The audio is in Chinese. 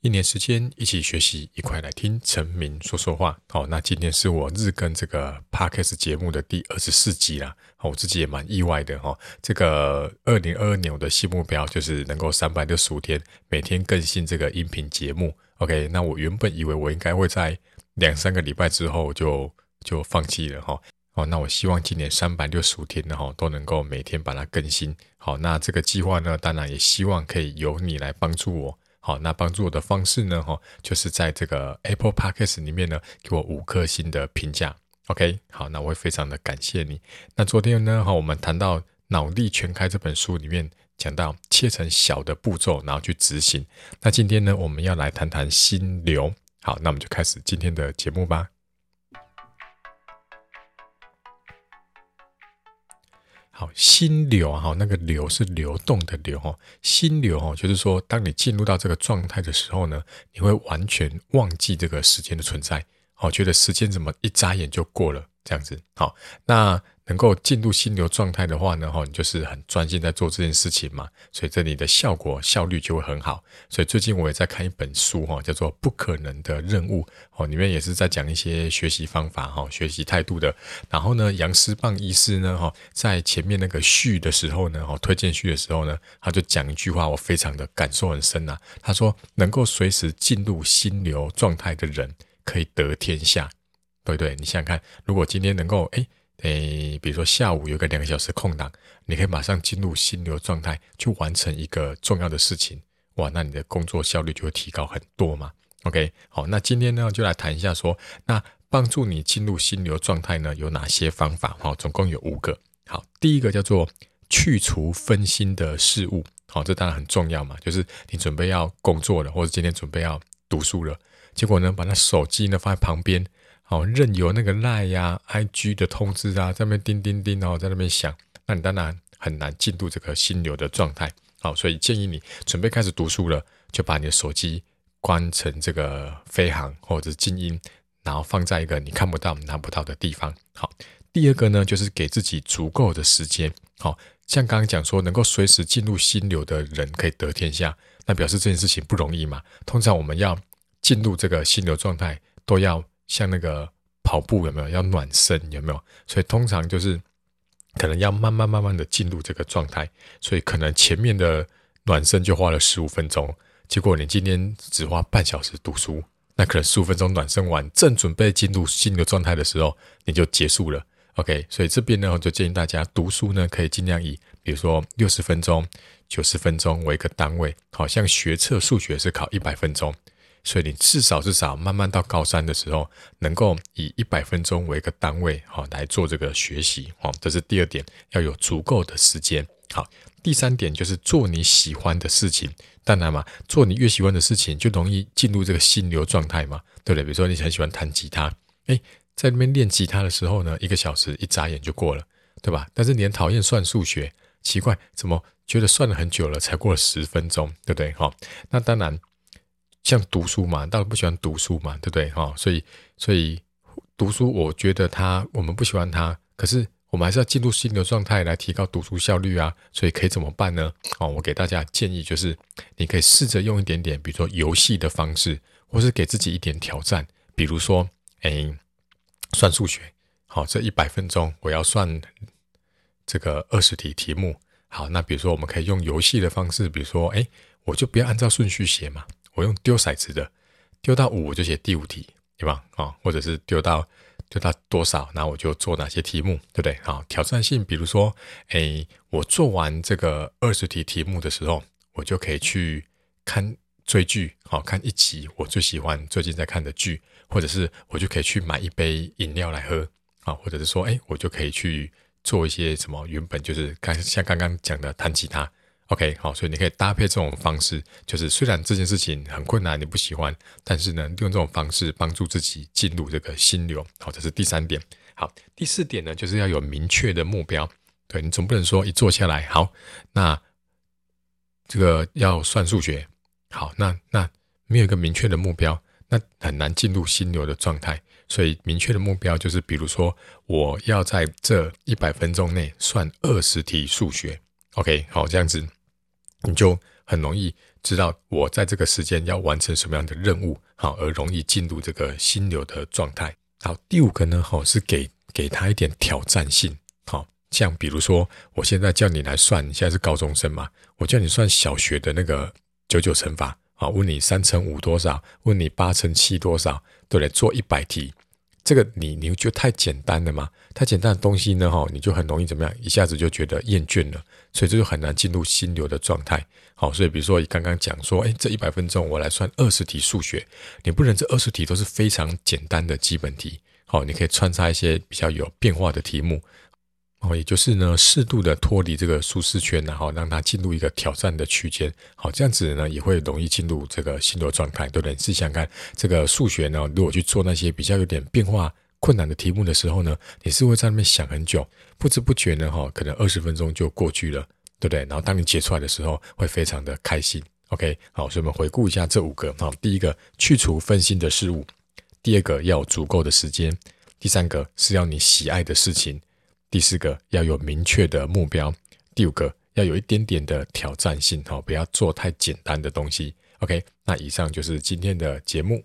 一年时间一起学习，一块来听陈明说说话。好，那今天是我日更这个 Podcast 节目的第二十四集啦。我自己也蛮意外的哈。这个二零二二年我的新目标就是能够三百六十五天每天更新这个音频节目。OK，那我原本以为我应该会在两三个礼拜之后就就放弃了哈。哦，那我希望今年三百六十五天呢哈都能够每天把它更新。好，那这个计划呢，当然也希望可以由你来帮助我。好，那帮助我的方式呢？哈，就是在这个 Apple Podcast 里面呢，给我五颗星的评价。OK，好，那我会非常的感谢你。那昨天呢，哈，我们谈到《脑力全开》这本书里面讲到切成小的步骤，然后去执行。那今天呢，我们要来谈谈心流。好，那我们就开始今天的节目吧。好，心流啊，哈，那个流是流动的流哈，心流哈，就是说，当你进入到这个状态的时候呢，你会完全忘记这个时间的存在，哦，觉得时间怎么一眨眼就过了，这样子，好，那。能够进入心流状态的话呢，哈，你就是很专心在做这件事情嘛，所以这里的效果效率就会很好。所以最近我也在看一本书，哈，叫做《不可能的任务》，哦，里面也是在讲一些学习方法，哈，学习态度的。然后呢，杨思棒医师呢，哈，在前面那个序的时候呢，哈，推荐序的时候呢，他就讲一句话，我非常的感受很深呐。他说，能够随时进入心流状态的人，可以得天下，对不对？你想想看，如果今天能够，诶诶，比如说下午有个两个小时空档，你可以马上进入心流状态，去完成一个重要的事情，哇，那你的工作效率就会提高很多嘛。OK，好，那今天呢就来谈一下说，那帮助你进入心流状态呢有哪些方法？好，总共有五个。好，第一个叫做去除分心的事物，好，这当然很重要嘛，就是你准备要工作了，或者今天准备要读书了，结果呢把那手机呢放在旁边。好，任由那个赖呀、IG 的通知啊，在那边叮叮叮哦，在那边响，那你当然很难进入这个心流的状态。好，所以建议你准备开始读书了，就把你的手机关成这个飞行或者静音，然后放在一个你看不到、拿不到的地方。好，第二个呢，就是给自己足够的时间。好，像刚刚讲说，能够随时进入心流的人可以得天下，那表示这件事情不容易嘛。通常我们要进入这个心流状态，都要。像那个跑步有没有要暖身有没有？所以通常就是可能要慢慢慢慢的进入这个状态，所以可能前面的暖身就花了十五分钟，结果你今天只花半小时读书，那可能十五分钟暖身完，正准备进入新的状态的时候，你就结束了。OK，所以这边呢，我就建议大家读书呢，可以尽量以比如说六十分钟、九十分钟为一个单位，好像学测数学是考一百分钟。所以你至少至少慢慢到高三的时候，能够以一百分钟为一个单位，哈来做这个学习，好，这是第二点，要有足够的时间。好，第三点就是做你喜欢的事情。当然嘛，做你越喜欢的事情，就容易进入这个心流状态嘛，对不对？比如说你很喜欢弹吉他，诶，在那边练吉他的时候呢，一个小时一眨眼就过了，对吧？但是你很讨厌算数学，奇怪，怎么觉得算了很久了，才过了十分钟，对不对？哈，那当然。像读书嘛，大家不喜欢读书嘛，对不对？哈，所以所以读书，我觉得他我们不喜欢他，可是我们还是要进入心流状态来提高读书效率啊。所以可以怎么办呢？哦，我给大家建议就是，你可以试着用一点点，比如说游戏的方式，或是给自己一点挑战，比如说，哎，算数学，好，这一百分钟我要算这个二十题题目。好，那比如说我们可以用游戏的方式，比如说，哎，我就不要按照顺序写嘛。我用丢骰子的，丢到五我就写第五题，对吧？啊，或者是丢到丢到多少，那我就做哪些题目，对不对？好，挑战性，比如说，诶，我做完这个二十题题目的时候，我就可以去看追剧，好，看一集我最喜欢最近在看的剧，或者是我就可以去买一杯饮料来喝，啊，或者是说，诶，我就可以去做一些什么，原本就是刚像刚刚讲的弹吉他。OK，好，所以你可以搭配这种方式，就是虽然这件事情很困难，你不喜欢，但是呢，用这种方式帮助自己进入这个心流。好，这是第三点。好，第四点呢，就是要有明确的目标。对，你总不能说一坐下来，好，那这个要算数学，好，那那没有一个明确的目标，那很难进入心流的状态。所以明确的目标就是，比如说我要在这一百分钟内算二十题数学。OK，好，这样子。你就很容易知道我在这个时间要完成什么样的任务，好，而容易进入这个心流的状态。好，第五个呢，好，是给给他一点挑战性，好，像比如说，我现在叫你来算，你现在是高中生嘛，我叫你算小学的那个九九乘法，好，问你三乘五多少，问你八乘七多少，对不对？做一百题。这个你你觉得太简单了吗？太简单的东西呢，哈，你就很容易怎么样？一下子就觉得厌倦了，所以这就很难进入心流的状态。好，所以比如说你刚刚讲说，哎，这一百分钟我来算二十题数学，你不能这二十题都是非常简单的基本题。好，你可以穿插一些比较有变化的题目。哦，也就是呢，适度的脱离这个舒适圈，然后让它进入一个挑战的区间。好，这样子呢，也会容易进入这个心流状态，对不对？试想看，这个数学呢，如果去做那些比较有点变化困难的题目的时候呢，你是会在那边想很久，不知不觉呢，哈，可能二十分钟就过去了，对不对？然后当你解出来的时候，会非常的开心。OK，好，所以我们回顾一下这五个。好，第一个，去除分心的事物；第二个，要有足够的时间；第三个，是要你喜爱的事情。第四个要有明确的目标，第五个要有一点点的挑战性，哈，不要做太简单的东西。OK，那以上就是今天的节目。